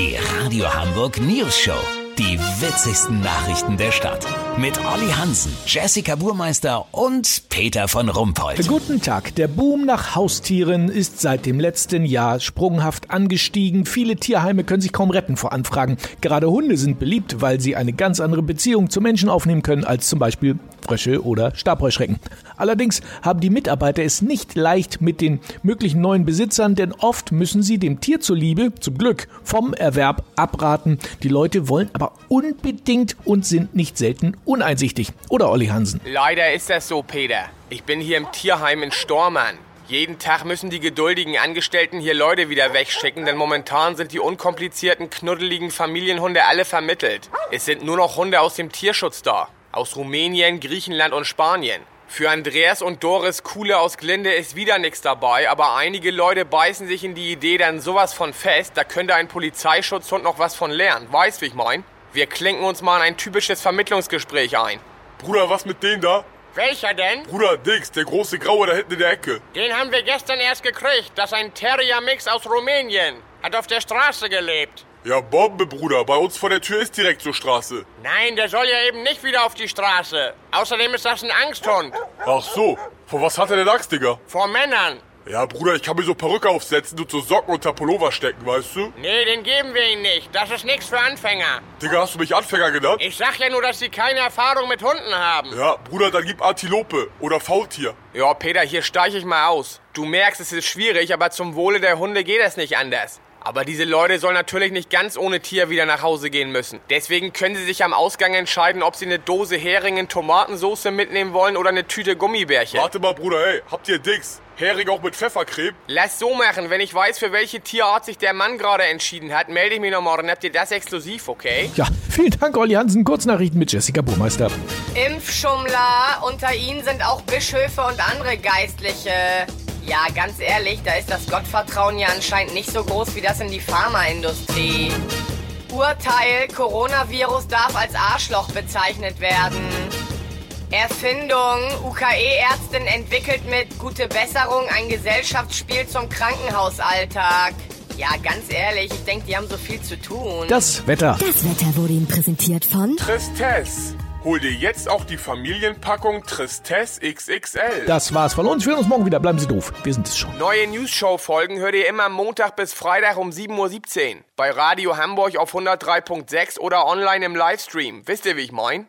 Die Radio Hamburg News Show. Die witzigsten Nachrichten der Stadt. Mit Olli Hansen, Jessica Burmeister und Peter von Rumpold. Guten Tag. Der Boom nach Haustieren ist seit dem letzten Jahr sprunghaft angestiegen. Viele Tierheime können sich kaum retten vor Anfragen. Gerade Hunde sind beliebt, weil sie eine ganz andere Beziehung zu Menschen aufnehmen können als zum Beispiel Frösche oder Stabheuschrecken. Allerdings haben die Mitarbeiter es nicht leicht mit den möglichen neuen Besitzern, denn oft müssen sie dem Tier zuliebe, zum Glück, vom Erwerb abraten. Die Leute wollen aber unbedingt und sind nicht selten uneinsichtig. Oder Olli Hansen? Leider ist das so, Peter. Ich bin hier im Tierheim in Stormann. Jeden Tag müssen die geduldigen Angestellten hier Leute wieder wegschicken, denn momentan sind die unkomplizierten, knuddeligen Familienhunde alle vermittelt. Es sind nur noch Hunde aus dem Tierschutz da. Aus Rumänien, Griechenland und Spanien. Für Andreas und Doris Kuhle aus Glinde ist wieder nichts dabei, aber einige Leute beißen sich in die Idee dann sowas von fest, da könnte ein Polizeischutzhund noch was von lernen. Weißt, wie ich mein? Wir klinken uns mal in ein typisches Vermittlungsgespräch ein. Bruder, was mit denen da? Welcher denn? Bruder, Dix, der große Graue da hinten in der Ecke. Den haben wir gestern erst gekriegt. Das ist ein Terrier-Mix aus Rumänien. Hat auf der Straße gelebt. Ja, Bombe, Bruder. Bei uns vor der Tür ist direkt zur Straße. Nein, der soll ja eben nicht wieder auf die Straße. Außerdem ist das ein Angsthund. Ach so. Vor was hat er denn Angst, Digga? Vor Männern. Ja, Bruder, ich kann mir so Perücke aufsetzen und so Socken unter Pullover stecken, weißt du? Nee, den geben wir ihm nicht. Das ist nichts für Anfänger. Digga, hast du mich Anfänger genannt? Ich sag ja nur, dass sie keine Erfahrung mit Hunden haben. Ja, Bruder, dann gib Antilope oder Faultier. Ja, Peter, hier steige ich mal aus. Du merkst, es ist schwierig, aber zum Wohle der Hunde geht es nicht anders. Aber diese Leute sollen natürlich nicht ganz ohne Tier wieder nach Hause gehen müssen. Deswegen können sie sich am Ausgang entscheiden, ob sie eine Dose Hering in Tomatensauce mitnehmen wollen oder eine Tüte Gummibärchen. Warte mal, Bruder, ey, habt ihr Dix? Hering auch mit Pfeffercreme? Lass so machen, wenn ich weiß, für welche Tierart sich der Mann gerade entschieden hat, melde ich mich nochmal, dann habt ihr das exklusiv, okay? Ja, vielen Dank, Olli Hansen. Kurznachrichten mit Jessica Burmeister. Impfschummler, unter ihnen sind auch Bischöfe und andere Geistliche. Ja, ganz ehrlich, da ist das Gottvertrauen ja anscheinend nicht so groß wie das in die Pharmaindustrie. Urteil, Coronavirus darf als Arschloch bezeichnet werden. Erfindung, UKE-Ärztin entwickelt mit Gute Besserung ein Gesellschaftsspiel zum Krankenhausalltag. Ja, ganz ehrlich, ich denke, die haben so viel zu tun. Das Wetter. Das Wetter wurde Ihnen präsentiert von Tristesse. Hol dir jetzt auch die Familienpackung Tristesse XXL. Das war's von uns. Wir hören uns morgen wieder. Bleiben Sie doof. Wir sind es schon. Neue News-Show-Folgen hört ihr immer Montag bis Freitag um 7.17 Uhr. Bei Radio Hamburg auf 103.6 oder online im Livestream. Wisst ihr, wie ich mein?